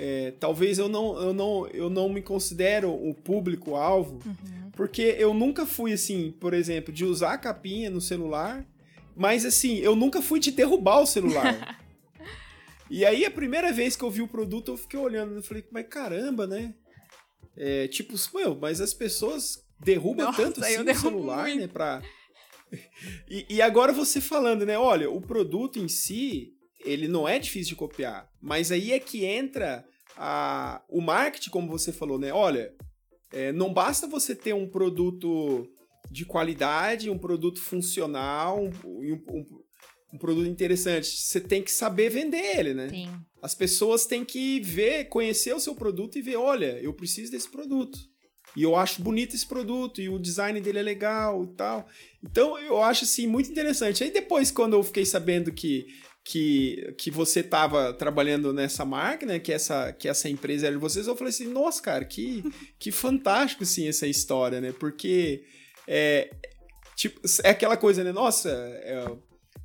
É, talvez eu não, eu, não, eu não me considero o público-alvo. Uhum porque eu nunca fui assim, por exemplo, de usar a capinha no celular, mas assim, eu nunca fui de derrubar o celular. e aí a primeira vez que eu vi o produto, eu fiquei olhando e falei, mas caramba, né? É, tipo, meu, mas as pessoas derrubam Nossa, tanto assim o celular, muito. né? Pra, E, e agora você falando, né? Olha, o produto em si, ele não é difícil de copiar. Mas aí é que entra a, o marketing, como você falou, né? Olha, é, não basta você ter um produto de qualidade, um produto funcional, um, um, um, produto interessante. Você tem que saber vender ele, né? Sim. As pessoas têm que ver, conhecer o seu produto e ver, olha, eu preciso desse produto. E eu acho bonito esse produto, e o design dele é legal e tal. Então eu acho assim muito interessante. Aí depois, quando eu fiquei sabendo que que, que você estava trabalhando nessa marca, né? Que essa, que essa empresa era de vocês, eu falei assim, nossa, cara, que, que fantástico, assim, essa história, né? Porque é, tipo, é aquela coisa, né? Nossa, é,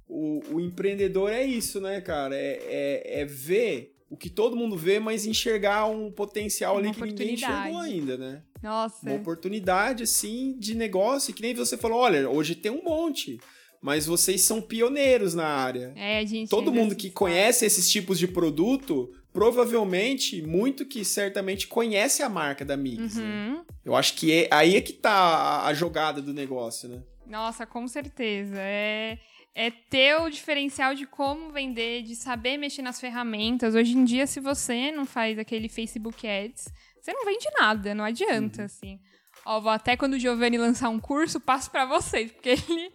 o, o empreendedor é isso, né, cara? É, é, é, ver o que todo mundo vê, mas enxergar um potencial Uma ali que ninguém enxergou ainda, né? Nossa. Uma oportunidade, assim, de negócio, que nem você falou, olha, hoje tem um monte mas vocês são pioneiros na área. É, a gente. Todo mundo que conhece esses tipos de produto, provavelmente, muito que certamente conhece a marca da Mix. Né? Uhum. Né? Eu acho que é, aí é que tá a, jogada do negócio, né? Nossa, com certeza. É, é ter o diferencial de como vender, de saber mexer nas ferramentas. Hoje em dia, se você não faz aquele Facebook Ads, você não vende nada, não adianta, uhum. assim. Ó, vou até quando o Giovanni lançar um curso, passo para vocês, porque ele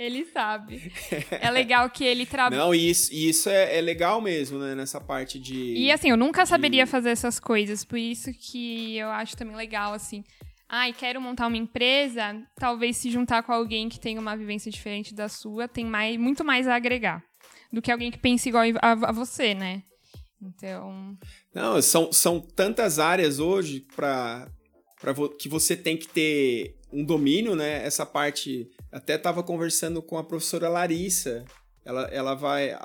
ele sabe. É legal que ele trabalha. Não, isso, isso é, é, legal mesmo, né? Nessa parte de. E assim, eu nunca de... saberia fazer essas coisas, por isso que eu acho também legal, assim. Ai, ah, quero montar uma empresa, talvez se juntar com alguém que tenha uma vivência diferente da sua, tem mais, muito mais a agregar do que alguém que pense igual a, a você, né? Então. Não, são, são tantas áreas hoje para que você tem que ter um domínio, né? Essa parte até estava conversando com a professora Larissa. Ela, ela vai.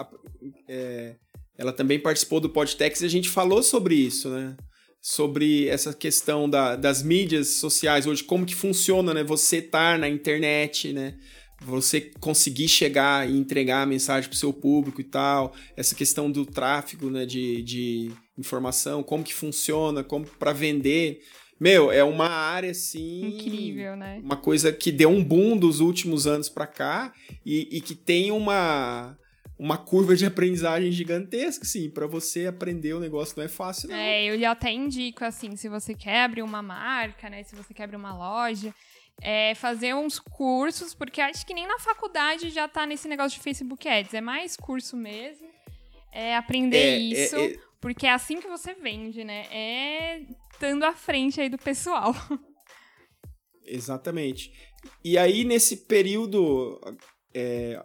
É, ela também participou do Podtex e a gente falou sobre isso, né? Sobre essa questão da, das mídias sociais hoje, como que funciona, né? Você estar na internet, né? Você conseguir chegar e entregar a mensagem para o seu público e tal. Essa questão do tráfego, né? De, de informação, como que funciona, como para vender. Meu, é uma área assim. Incrível, né? Uma coisa que deu um boom dos últimos anos para cá e, e, que tem uma. Uma curva de aprendizagem gigantesca, sim. Para você aprender o negócio não é fácil, não. É, eu até indico, assim, se você quer abrir uma marca, né? Se você quer abrir uma loja, é fazer uns cursos, porque acho que nem na faculdade já tá nesse negócio de Facebook Ads. É mais curso mesmo. É aprender é, é isso. É... Porque é assim que você vende, né? É estando à frente aí do pessoal. Exatamente. E aí, nesse período. É,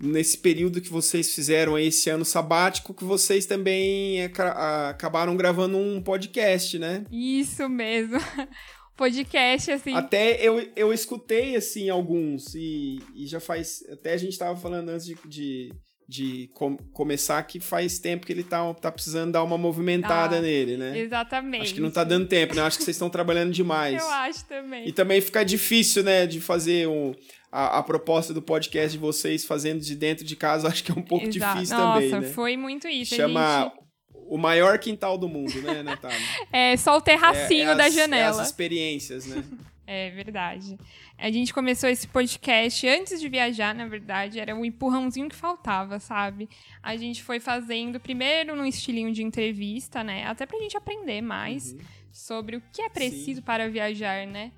nesse período que vocês fizeram esse ano sabático, que vocês também acabaram gravando um podcast, né? Isso mesmo. podcast, assim. Até eu, eu escutei, assim, alguns, e, e já faz. Até a gente tava falando antes de, de de com começar que faz tempo que ele tá, tá precisando dar uma movimentada ah, nele, né? Exatamente. Acho que não tá dando tempo, né? Acho que vocês estão trabalhando demais. Eu acho também. E também fica difícil, né, de fazer um, a, a, proposta do podcast de vocês fazendo de dentro de casa, acho que é um pouco Exato. difícil Nossa, também, né? foi muito isso. Chama gente... o maior quintal do mundo, né, Natália? é, só o terracinho é, é as, da janela. É as experiências, né? é verdade. A gente começou esse podcast antes de viajar, na verdade, era o um empurrãozinho que faltava, sabe? A gente foi fazendo primeiro num estilinho de entrevista, né? Até pra gente aprender mais uhum. sobre o que é preciso Sim. para viajar, né?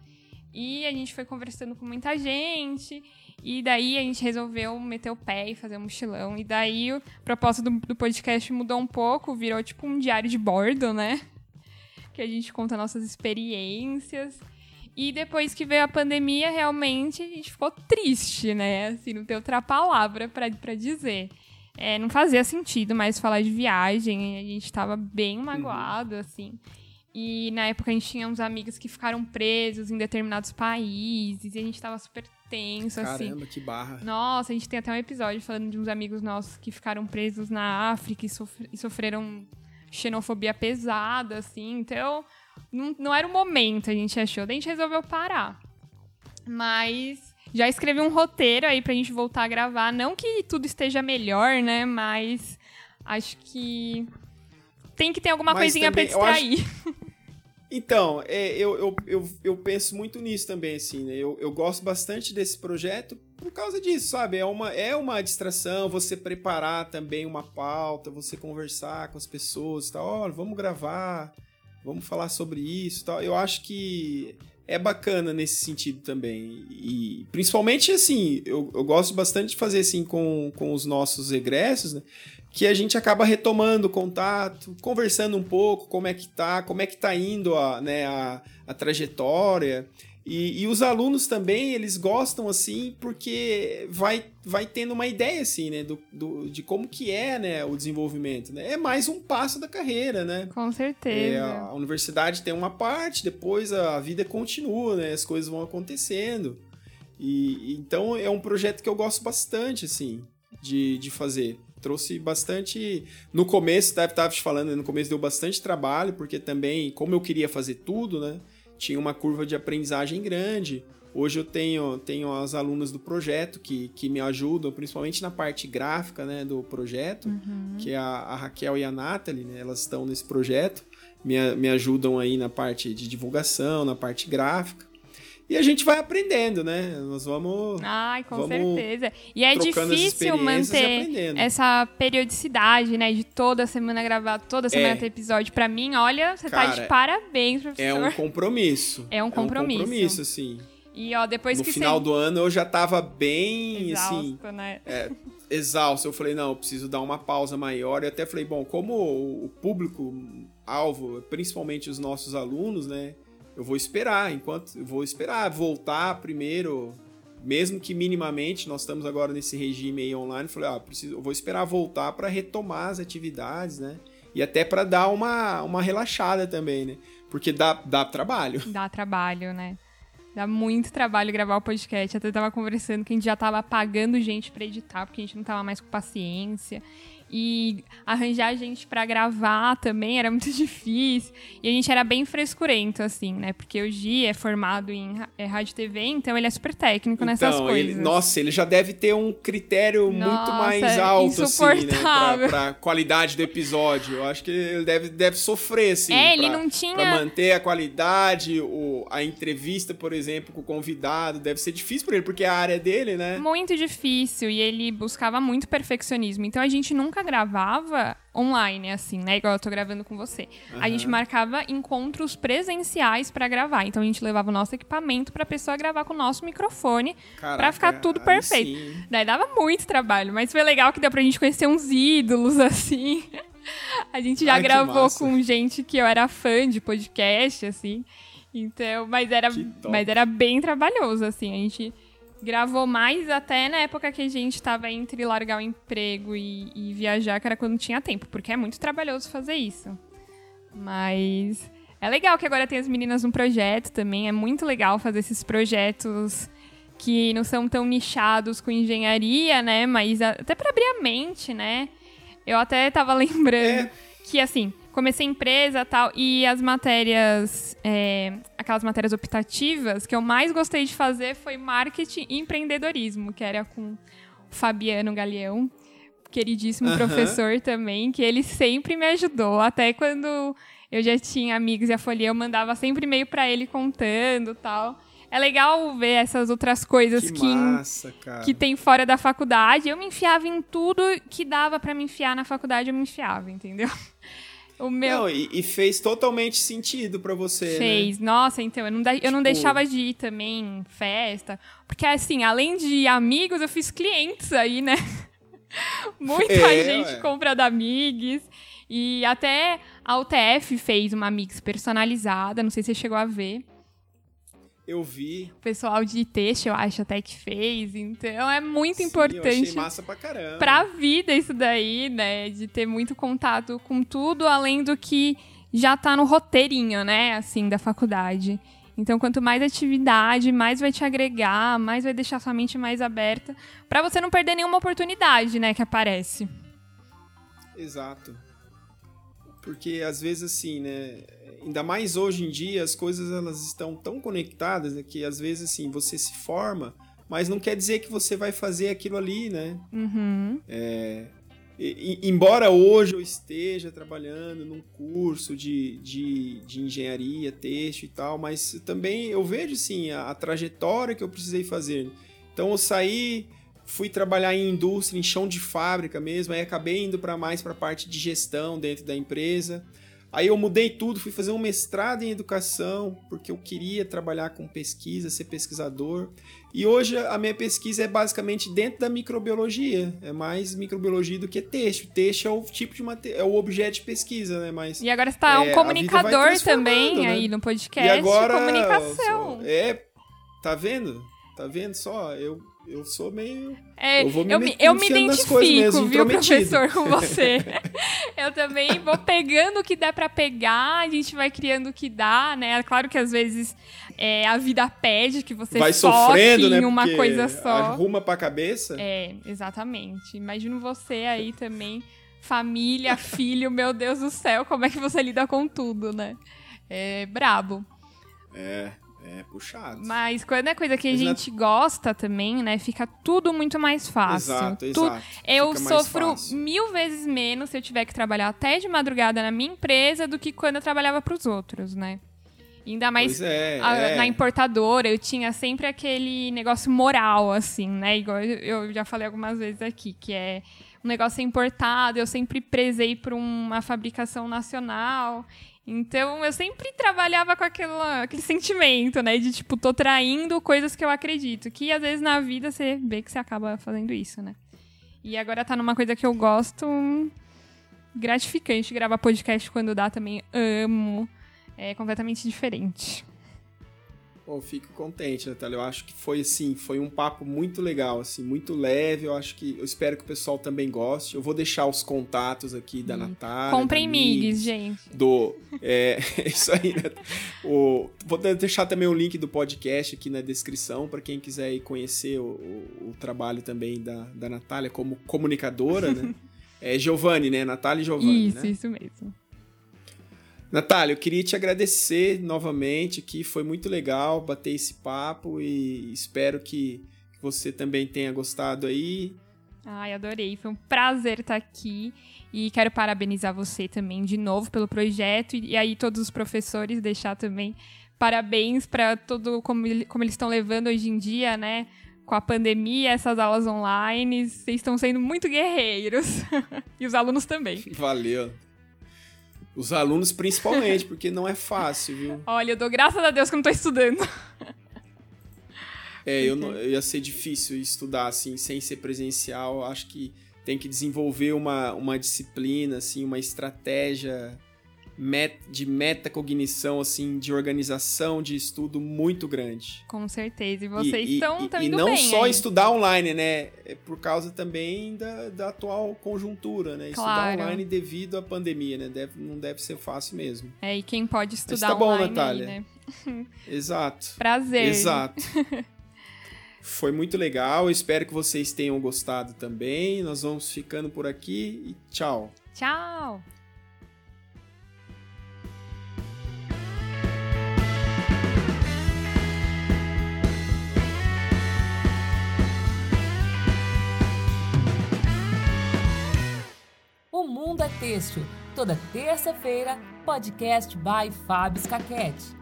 E a gente foi conversando com muita gente. E daí a gente resolveu meter o pé e fazer um mochilão. E daí a proposta do, do podcast mudou um pouco, virou tipo um diário de bordo, né? Que a gente conta nossas experiências. E depois que veio a pandemia, realmente a gente ficou triste, né? Assim, não tem outra palavra para dizer. É, não fazia sentido mais falar de viagem, a gente tava bem uhum. magoado, assim. E na época a gente tinha uns amigos que ficaram presos em determinados países, e a gente tava super tenso, Caramba, assim. Caramba, que barra. Nossa, a gente tem até um episódio falando de uns amigos nossos que ficaram presos na África e, e sofreram xenofobia pesada, assim. Então, não, não era o momento, a gente achou. Daí a gente resolveu parar. Mas já escrevi um roteiro aí pra gente voltar a gravar. Não que tudo esteja melhor, né? Mas acho que tem que ter alguma Mas coisinha também, pra distrair. Acho... Então, é, eu, eu, eu, eu, penso muito nisso também, assim, né? Eu, eu gosto bastante desse projeto por causa disso, sabe? É uma, é uma distração você preparar também uma pauta, você conversar com as pessoas e tal. Olha, vamos gravar, vamos falar sobre isso tal. Eu acho que é bacana nesse sentido também. E principalmente assim, eu, eu gosto bastante de fazer assim com, com os nossos egressos, né? que a gente acaba retomando o contato, conversando um pouco, como é que tá, como é que tá indo a, né, a, a trajetória. E, e, os alunos também, eles gostam assim, porque vai, vai tendo uma ideia assim, né, do, do, de como que é, né, o desenvolvimento, né? É mais um passo da carreira, né? Com certeza. É, a universidade tem uma parte, depois a vida continua, né? As coisas vão acontecendo. E então é um projeto que eu gosto bastante, assim, de, de fazer trouxe bastante. No começo, estava te falando, no começo deu bastante trabalho, porque também, como eu queria fazer tudo, né? Tinha uma curva de aprendizagem grande. Hoje eu tenho, tenho as alunas do projeto que, que me ajudam, principalmente na parte gráfica né, do projeto, uhum. que é a, a, Raquel e a Nathalie, né, elas estão nesse projeto, me, me ajudam aí na parte de divulgação, na parte gráfica. E a gente vai aprendendo, né? Nós vamos. Ai, com vamos certeza. E é difícil manter essa periodicidade, né? De toda semana gravar, toda semana é. ter episódio. Pra mim, olha, você Cara, tá de parabéns, professor. É um compromisso. É um compromisso. É um compromisso, assim. E ó, depois no que final você... do ano eu já tava bem assim, exausto, assim, né? É, exausto. Eu falei, não, eu preciso dar uma pausa maior. E até falei, bom, como o público alvo, principalmente os nossos alunos, né? Eu vou esperar, enquanto eu vou esperar voltar primeiro, mesmo que minimamente, nós estamos agora nesse regime aí online, falei, ah, preciso, eu vou esperar voltar para retomar as atividades, né? E até para dar uma, uma relaxada também, né? Porque dá, dá trabalho. Dá trabalho, né? Dá muito trabalho gravar o podcast. Até tava conversando que a gente já tava pagando gente para editar, porque a gente não tava mais com paciência e arranjar gente para gravar também era muito difícil. E a gente era bem frescurento, assim, né? Porque o Gi é formado em é, rádio TV, então ele é super técnico nessas então, coisas. Ele, nossa, ele já deve ter um critério nossa, muito mais alto, assim, né? Pra, pra, qualidade do episódio. Eu acho que ele deve, deve sofrer, assim. É, ele não tinha. Pra manter a qualidade, o, a entrevista, por exemplo, com o convidado, deve ser difícil para ele, porque é a área dele, né? Muito difícil. E ele buscava muito perfeccionismo. Então a gente nunca gravava online, assim, né? Igual eu tô gravando com você. Uhum. A gente marcava encontros presenciais para gravar. Então a gente levava o nosso equipamento pra pessoa gravar com o nosso microfone para ficar tudo perfeito. Sim. Daí dava muito trabalho, mas foi legal que deu pra gente conhecer uns ídolos, assim. A gente já Ai, gravou com gente que eu era fã de podcast, assim. Então, mas era, mas era bem trabalhoso, assim. A gente gravou mais até na época que a gente estava entre largar o emprego e, e, viajar, que era quando tinha tempo, porque é muito trabalhoso fazer isso. Mas é legal que agora tem as meninas no projeto também, é muito legal fazer esses projetos que não são tão nichados com engenharia, né? Mas até para abrir a mente, né? Eu até tava lembrando é. que assim, comecei empresa tal, e as matérias, é, aquelas matérias optativas que eu mais gostei de fazer foi marketing e empreendedorismo, que era com o Fabiano Galeão, queridíssimo uhum. professor também, que ele sempre me ajudou, até quando eu já tinha amigos e a folha, eu mandava sempre e-mail para ele contando tal. É legal ver essas outras coisas que, que, massa, que tem fora da faculdade. Eu me enfiava em tudo que dava para me enfiar na faculdade, eu me enfiava, entendeu? O meu... Não, e, e fez totalmente sentido para você, né? Fez. Né? Nossa, então, eu não, eu não tipo deixava de ir também em festa. Porque, assim, além de amigos, eu fiz clientes aí, né? Muita é, gente ué. compra da Migs. E até a UTF fez uma Mix personalizada, não sei se você chegou a ver. Eu vi. O pessoal de texto, eu acho até que fez. Então é muito Sim, importante. Eu achei massa pra caramba. Pra vida isso daí, né? De ter muito contato com tudo, além do que já tá no roteirinho, né? Assim, da faculdade. Então, quanto mais atividade, mais vai te agregar, mais vai deixar sua mente mais aberta, para você não perder nenhuma oportunidade, né, que aparece. Exato. Porque às vezes assim, né, ainda mais hoje em dia, as coisas elas estão tão conectadas né, que às vezes assim, você se forma, mas não quer dizer que você vai fazer aquilo ali, né? Uhum. É, e, embora hoje eu esteja trabalhando num curso de, de, de engenharia, texto e tal, mas também eu vejo sim a, a trajetória que eu precisei fazer. Então eu saí, fui trabalhar em indústria, em chão de fábrica mesmo, aí acabei indo para mais para a parte de gestão dentro da empresa. Aí eu mudei tudo, fui fazer um mestrado em educação, porque eu queria trabalhar com pesquisa, ser pesquisador. E hoje a minha pesquisa é basicamente dentro da microbiologia. É mais microbiologia do que texto. Texto é o tipo de mate... é o objeto de pesquisa, né? Mas E agora você tá é, um comunicador também né? aí no podcast. E agora comunicação. É, tá vendo? Tá vendo só? Eu eu sou meio. É, eu, vou me, eu, me, eu me identifico, mesmo, viu, professor, com você. eu também vou pegando o que dá para pegar, a gente vai criando o que dá, né? Claro que às vezes é, a vida pede que você vai sofrendo, né? em uma coisa só. Arruma pra cabeça. É, exatamente. Imagino você aí também, família, filho, meu Deus do céu, como é que você lida com tudo, né? É brabo. É. É puxado. Mas quando é coisa que a gente gosta também, né? Fica tudo muito mais fácil. Exato, exato. Eu sofro mil vezes menos se eu tiver que trabalhar até de madrugada na minha empresa do que quando eu trabalhava para os outros, né? Ainda mais é, a, é. na importadora, eu tinha sempre aquele negócio moral, assim, né? Igual eu já falei algumas vezes aqui, que é um negócio importado, eu sempre prezei por uma fabricação nacional. Então eu sempre trabalhava com aquela, aquele sentimento, né? De tipo, tô traindo coisas que eu acredito. Que às vezes na vida você vê que você acaba fazendo isso, né? E agora tá numa coisa que eu gosto. Gratificante gravar podcast quando dá também. Amo. É completamente diferente. Pô, fico contente, Natália. Eu acho que foi assim, foi um papo muito legal, assim, muito leve. Eu acho que eu espero que o pessoal também goste. Eu vou deixar os contatos aqui da hum. Natália. Comprem migs, gente. Do é isso aí. Né? O, vou deixar também o link do podcast aqui na descrição para quem quiser ir conhecer o, o, o, trabalho também da, da Natália como comunicadora, né? É Giovanni, né? Natália e Giovanni, Isso, né? isso mesmo. Natália, eu queria te agradecer novamente aqui, foi muito legal bater esse papo e espero que você também tenha gostado aí. Ai, adorei, foi um prazer estar aqui e quero parabenizar você também de novo pelo projeto e aí todos os professores deixar também parabéns para todo como, como eles estão levando hoje em dia, né? Com a pandemia, essas aulas online, vocês estão sendo muito guerreiros. e os alunos também. Valeu. Os alunos principalmente, porque não é fácil, viu? Olha, eu dou graças a Deus que eu não tô estudando. É, eu, não, ia ser difícil estudar assim, sem ser presencial. Acho que tem que desenvolver uma, uma disciplina, assim, uma estratégia met, de metacognição, assim, de organização de estudo muito grande. Com certeza. E vocês estão E, e não só aí. estudar online, né? É por causa também da, da atual conjuntura, né? Claro. Estudar online devido à pandemia, né? Deve, não deve ser fácil mesmo. É, e quem pode estudar Mas tá online bom, Natália. Aí, né? Exato. Prazer. Exato. Foi muito legal, espero que vocês tenham gostado também. Nós vamos ficando por aqui e tchau. Tchau. O Mundo é Têxtil. Toda terça-feira, podcast by Fábio Scaquete.